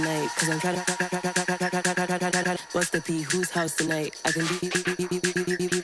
tonight? Cause I'm trying to bust the P. Whose house tonight? I can be.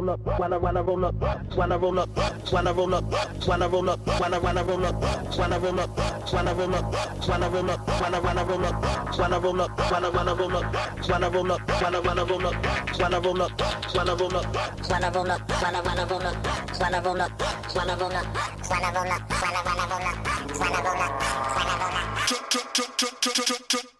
Roll up, when I when I roll up, when I roll up, when I roll up, when I roll up, when I when I roll up, when I roll up, when I roll up, when I roll up, when I when I roll up, when I roll up, when I when I roll up, when I roll up, when I when I roll up, when I roll up, when I roll up, when I roll up, when I when I roll up, when I roll up, when I roll up, when I roll up, when I when I roll up, when I roll up, when I roll up.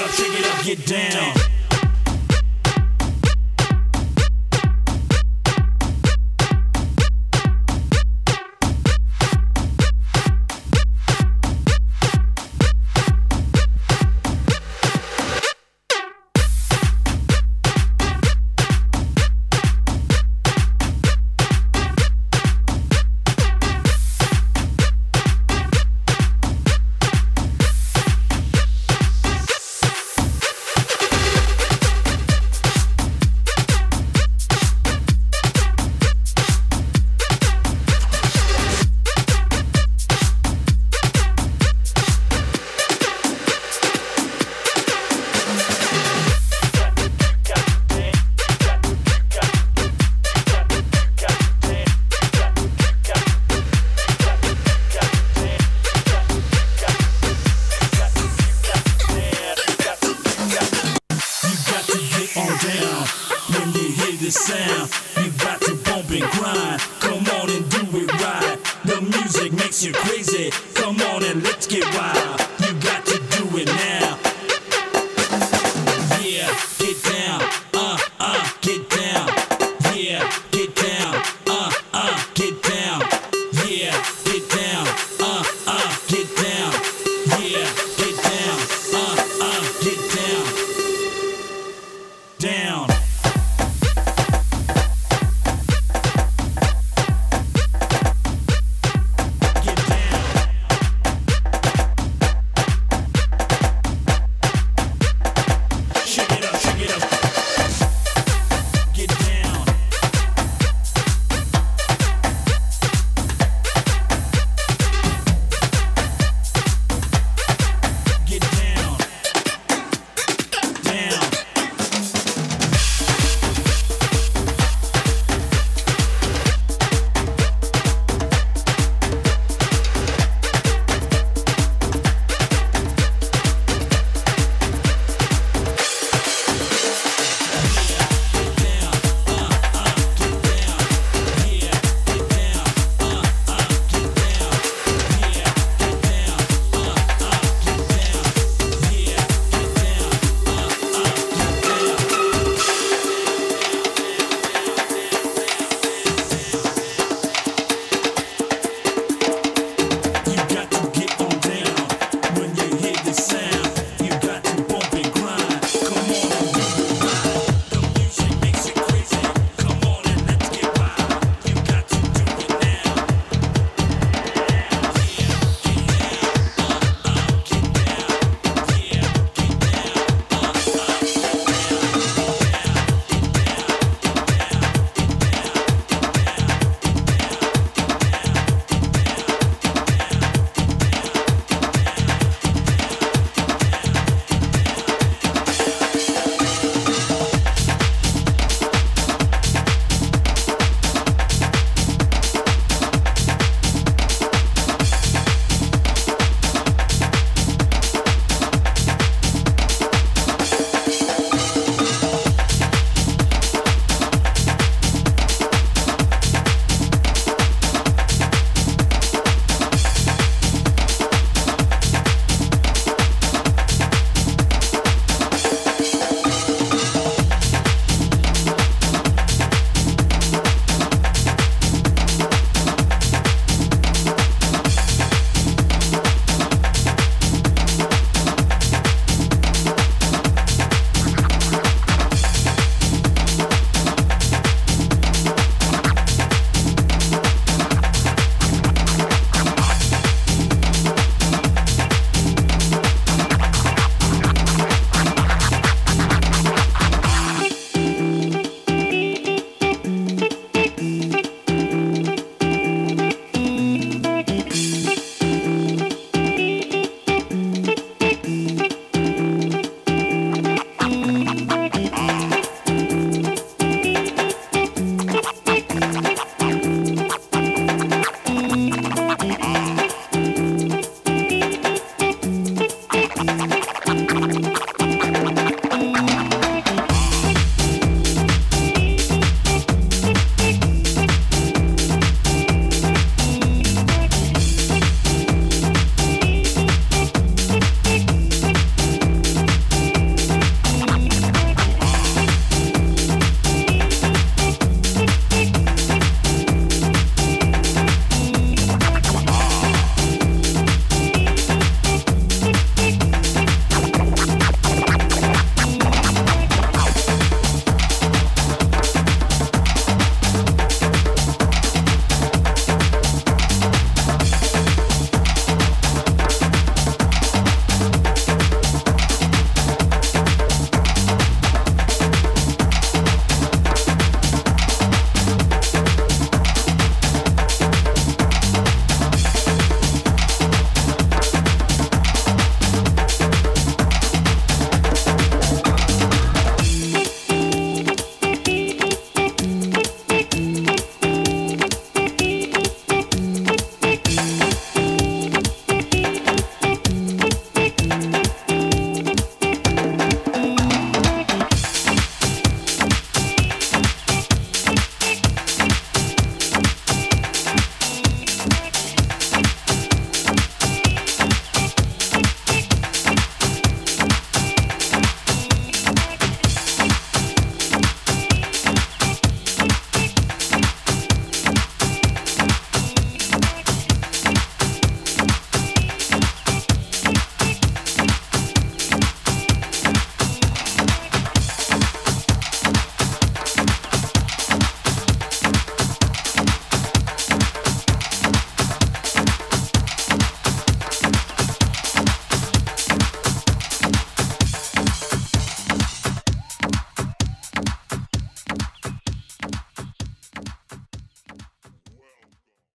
Up, shake it up, get down.